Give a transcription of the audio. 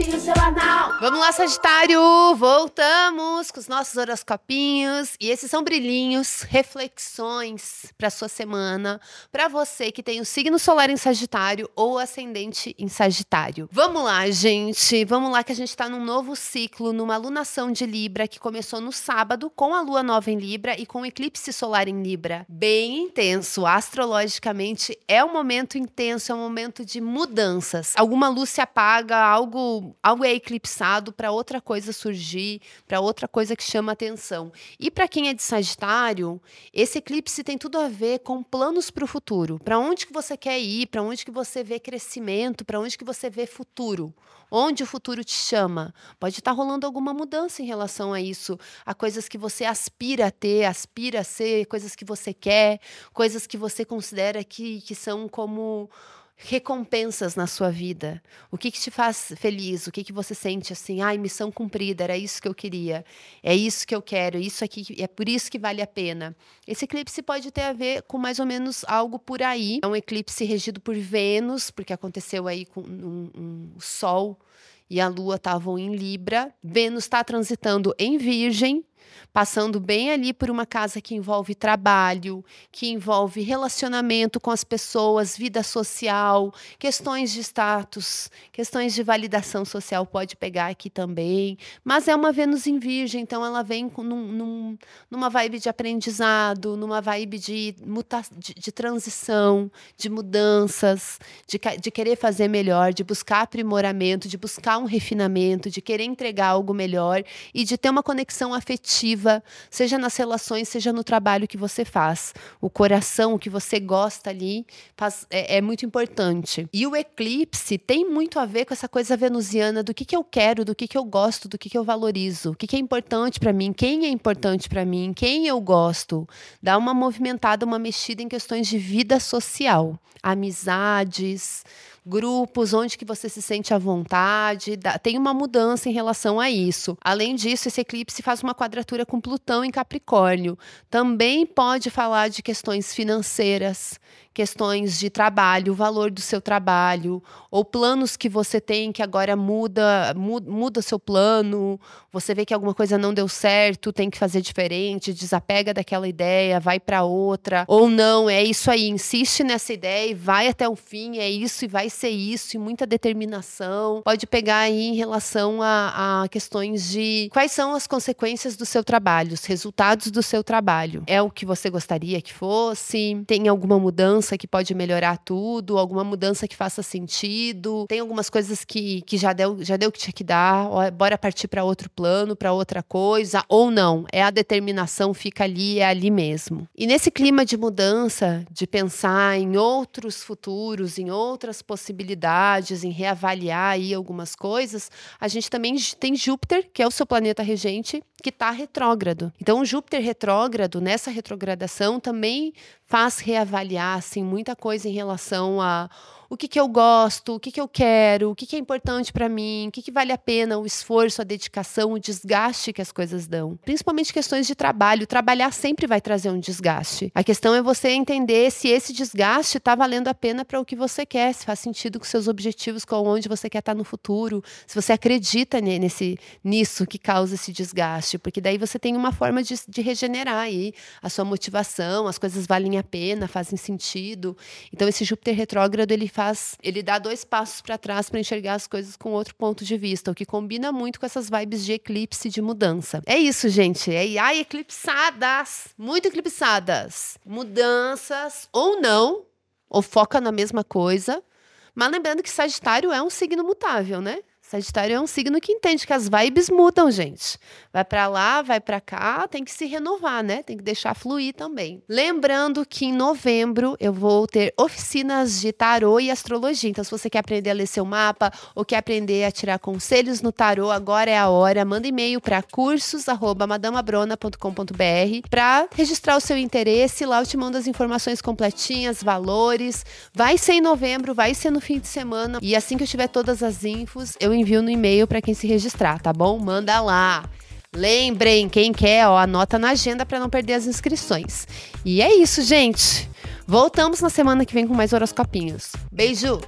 horoscopinho semanal. Vamos lá, Sagitário! Voltamos com os nossos horoscopinhos. E esses são brilhinhos, reflexões para sua semana, para você que tem o signo solar em Sagitário ou ascendente em Sagitário. Vamos lá, gente. Vamos lá que a gente está num novo ciclo, numa alunação de Libra que começou no sábado com a lua nova em Libra e com o eclipse solar em Libra. Bem intenso, astrologicamente é um momento intenso, é um momento de mudanças. Alguma luz se apaga, algo, algo é eclipsado para outra coisa surgir, para outra coisa que chama atenção. E para quem é de Sagitário, esse eclipse tem tudo a ver com planos para o futuro. Para onde que você quer ir, para onde que você vê crescimento, para onde que você vê futuro. Onde o futuro te chama. Pode estar tá rolando alguma mudança em relação a isso, a coisas que você aspira a ter, aspira a ser, coisas que você quer, coisas que você considera que, que são como recompensas na sua vida? O que, que te faz feliz? O que, que você sente assim? Ai, missão cumprida, era isso que eu queria, é isso que eu quero, isso aqui, é por isso que vale a pena. Esse eclipse pode ter a ver com mais ou menos algo por aí. É um eclipse regido por Vênus, porque aconteceu aí com um, um, Sol e a Lua estavam em Libra. Vênus está transitando em Virgem, passando bem ali por uma casa que envolve trabalho, que envolve relacionamento com as pessoas, vida social, questões de status, questões de validação social pode pegar aqui também. Mas é uma Vênus em Virgem, então ela vem com, num, num, numa vibe de aprendizado, numa vibe de, muta, de, de transição, de mudanças, de, de querer fazer melhor, de buscar aprimoramento, de buscar um refinamento, de querer entregar algo melhor e de ter uma conexão afetiva seja nas relações, seja no trabalho que você faz. O coração, o que você gosta ali, faz, é, é, muito importante. E o eclipse tem muito a ver com essa coisa venusiana do que, que eu quero, do que, que eu gosto, do que, que eu valorizo, o que, que é importante para mim, quem é importante para mim, quem eu gosto. Dá uma movimentada, uma mexida em questões de vida social, amizades grupos onde que você se sente à vontade, tem uma mudança em relação a isso. Além disso, esse eclipse faz uma quadratura com Plutão em Capricórnio. Também pode falar de questões financeiras, questões de trabalho, o valor do seu trabalho, ou planos que você tem que agora muda, muda seu plano, você vê que alguma coisa não deu certo, tem que fazer diferente, desapega daquela ideia, vai para outra, ou não, é isso aí, insiste nessa ideia e vai até o fim, é isso e vai ser isso, e muita determinação. Pode pegar aí em relação a, a questões de quais são as consequências do seu trabalho, os resultados do seu trabalho. É o que você gostaria que fosse? Tem alguma mudança? que pode melhorar tudo, alguma mudança que faça sentido. Tem algumas coisas que, que já deu já deu o que tinha que dar, bora partir para outro plano, para outra coisa, ou não. É a determinação, fica ali, é ali mesmo. E nesse clima de mudança, de pensar em outros futuros, em outras possibilidades, em reavaliar aí algumas coisas, a gente também tem Júpiter, que é o seu planeta regente, que está retrógrado. Então, Júpiter retrógrado, nessa retrogradação, também faz reavaliar assim, muita coisa em relação a o que, que eu gosto, o que, que eu quero, o que, que é importante para mim, o que, que vale a pena, o esforço, a dedicação, o desgaste que as coisas dão. Principalmente questões de trabalho. Trabalhar sempre vai trazer um desgaste. A questão é você entender se esse desgaste está valendo a pena para o que você quer, se faz sentido com seus objetivos, com onde você quer estar tá no futuro, se você acredita nesse, nisso que causa esse desgaste, porque daí você tem uma forma de, de regenerar aí a sua motivação, as coisas valem a pena, fazem sentido. Então esse Júpiter retrógrado ele faz, ele dá dois passos para trás para enxergar as coisas com outro ponto de vista, o que combina muito com essas vibes de eclipse de mudança. É isso, gente. É ai eclipsadas, muito eclipsadas. Mudanças ou não, ou foca na mesma coisa. Mas lembrando que Sagitário é um signo mutável, né? Sagitário é um signo que entende que as vibes mudam, gente. Vai para lá, vai para cá, tem que se renovar, né? Tem que deixar fluir também. Lembrando que em novembro eu vou ter oficinas de tarô e astrologia. Então, se você quer aprender a ler seu mapa ou quer aprender a tirar conselhos no tarô, agora é a hora. Manda e-mail para cursos@madamabrona.com.br para registrar o seu interesse. Lá eu te mando as informações completinhas, valores. Vai ser em novembro, vai ser no fim de semana. E assim que eu tiver todas as infos, eu envio no e-mail para quem se registrar, tá bom? Manda lá. Lembrem, quem quer, ó, anota na agenda para não perder as inscrições. E é isso, gente. Voltamos na semana que vem com mais horoscopinhos. Beijo!